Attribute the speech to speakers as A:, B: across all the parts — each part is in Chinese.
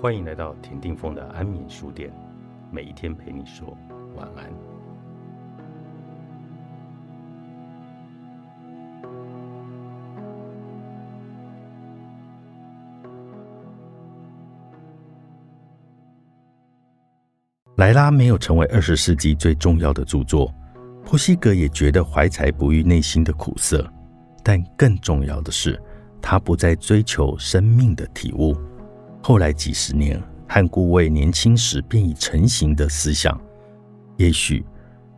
A: 欢迎来到田定峰的安眠书店，每一天陪你说晚安。莱拉没有成为二十世纪最重要的著作，波西格也觉得怀才不遇内心的苦涩，但更重要的是，他不再追求生命的体悟。后来几十年，汉顾为年轻时便已成型的思想。也许，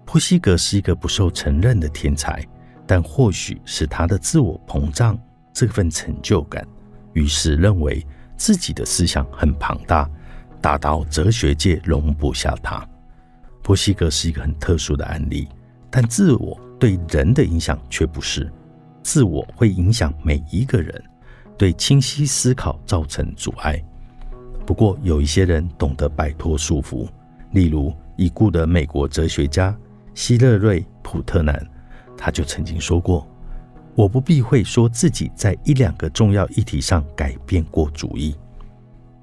A: 波西格是一个不受承认的天才，但或许是他的自我膨胀这份成就感，于是认为自己的思想很庞大，大到哲学界容不下他。波西格是一个很特殊的案例，但自我对人的影响却不是。自我会影响每一个人，对清晰思考造成阻碍。不过，有一些人懂得摆脱束缚，例如已故的美国哲学家希勒瑞·普特南，他就曾经说过：“我不避讳说自己在一两个重要议题上改变过主意。”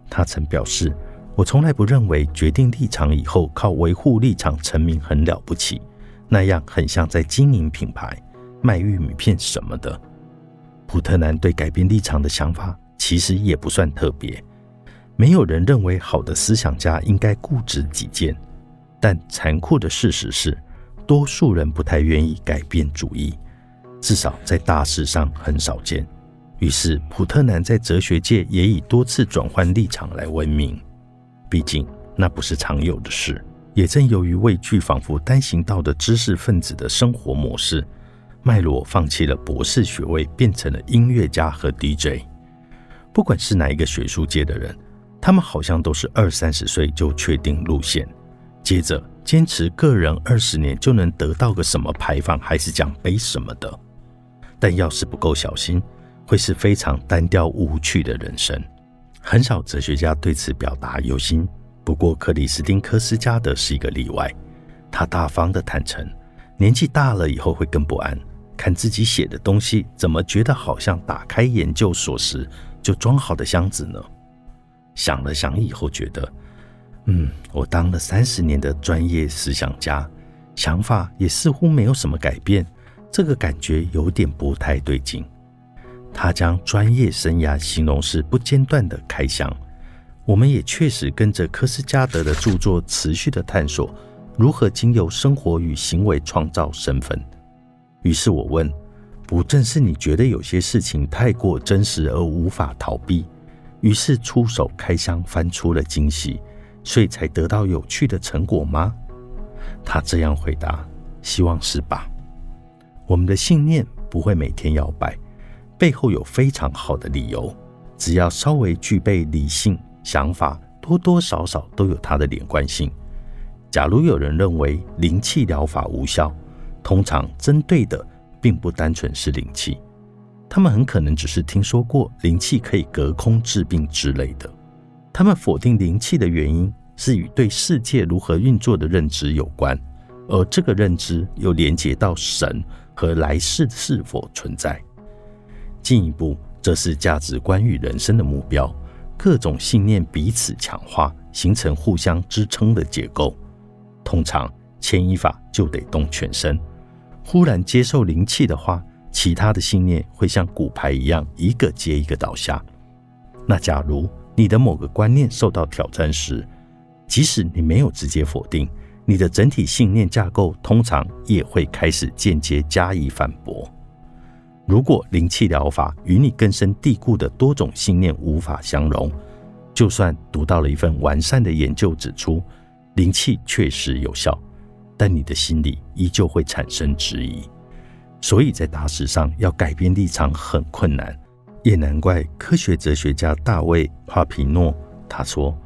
A: 他曾表示：“我从来不认为决定立场以后靠维护立场成名很了不起，那样很像在经营品牌、卖玉米片什么的。”普特南对改变立场的想法其实也不算特别。没有人认为好的思想家应该固执己见，但残酷的事实是，多数人不太愿意改变主意，至少在大事上很少见。于是，普特南在哲学界也以多次转换立场来闻名。毕竟，那不是常有的事。也正由于畏惧仿佛单行道的知识分子的生活模式，麦罗放弃了博士学位，变成了音乐家和 DJ。不管是哪一个学术界的人。他们好像都是二三十岁就确定路线，接着坚持个人二十年就能得到个什么牌坊还是奖杯什么的。但要是不够小心，会是非常单调无趣的人生。很少哲学家对此表达忧心，不过克里斯汀·科斯加德是一个例外。他大方的坦诚，年纪大了以后会更不安，看自己写的东西，怎么觉得好像打开研究所时就装好的箱子呢？想了想以后，觉得，嗯，我当了三十年的专业思想家，想法也似乎没有什么改变，这个感觉有点不太对劲。他将专业生涯形容是不间断的开箱，我们也确实跟着科斯加德的著作持续的探索，如何经由生活与行为创造身份。于是我问：不正是你觉得有些事情太过真实而无法逃避？于是出手开箱，翻出了惊喜，所以才得到有趣的成果吗？他这样回答：“希望是吧。”我们的信念不会每天摇摆，背后有非常好的理由。只要稍微具备理性想法，多多少少都有它的连贯性。假如有人认为灵气疗法无效，通常针对的并不单纯是灵气。他们很可能只是听说过灵气可以隔空治病之类的。他们否定灵气的原因是与对世界如何运作的认知有关，而这个认知又连接到神和来世是否存在。进一步，这是价值观与人生的目标，各种信念彼此强化，形成互相支撑的结构。通常牵一发就得动全身。忽然接受灵气的话。其他的信念会像骨牌一样，一个接一个倒下。那假如你的某个观念受到挑战时，即使你没有直接否定，你的整体信念架构通常也会开始间接加以反驳。如果灵气疗法与你根深蒂固的多种信念无法相容，就算读到了一份完善的研究指出灵气确实有效，但你的心里依旧会产生质疑。所以在大事上要改变立场很困难，也难怪科学哲学家大卫·帕皮诺他说：“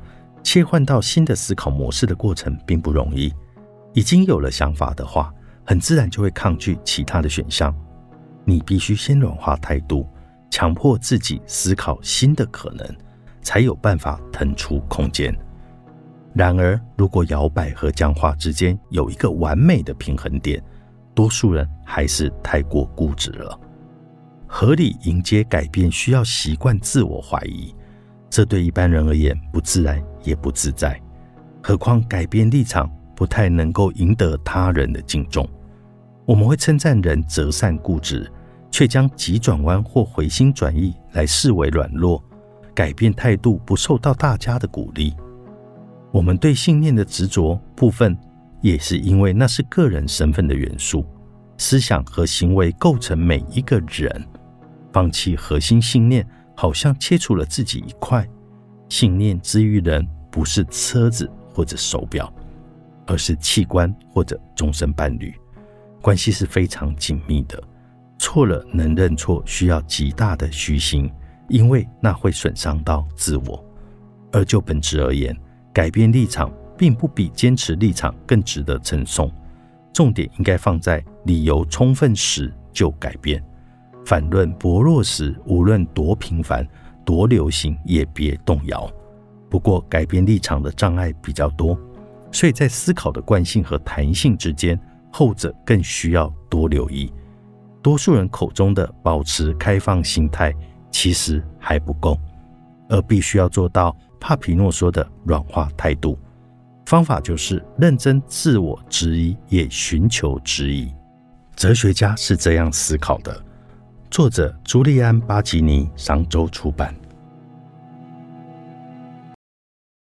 A: 切换到新的思考模式的过程并不容易。已经有了想法的话，很自然就会抗拒其他的选项。你必须先软化态度，强迫自己思考新的可能，才有办法腾出空间。然而，如果摇摆和僵化之间有一个完美的平衡点。”多数人还是太过固执了。合理迎接改变需要习惯自我怀疑，这对一般人而言不自然也不自在。何况改变立场不太能够赢得他人的敬重。我们会称赞人择善固执，却将急转弯或回心转意来视为软弱，改变态度不受到大家的鼓励。我们对信念的执着部分，也是因为那是个人身份的元素，思想和行为构成每一个人。放弃核心信念，好像切除了自己一块。信念之于人，不是车子或者手表，而是器官或者终身伴侣。关系是非常紧密的。错了能认错，需要极大的虚心，因为那会损伤到自我。而就本质而言，改变立场并不比坚持立场更值得称颂。重点应该放在理由充分时就改变。反论薄弱时，无论多频繁、多流行，也别动摇。不过，改变立场的障碍比较多，所以在思考的惯性和弹性之间，后者更需要多留意。多数人口中的保持开放心态，其实还不够，而必须要做到帕皮诺说的软化态度。方法就是认真自我质疑，也寻求质疑。哲学家是这样思考的。作者：朱利安·巴吉尼，商周出版。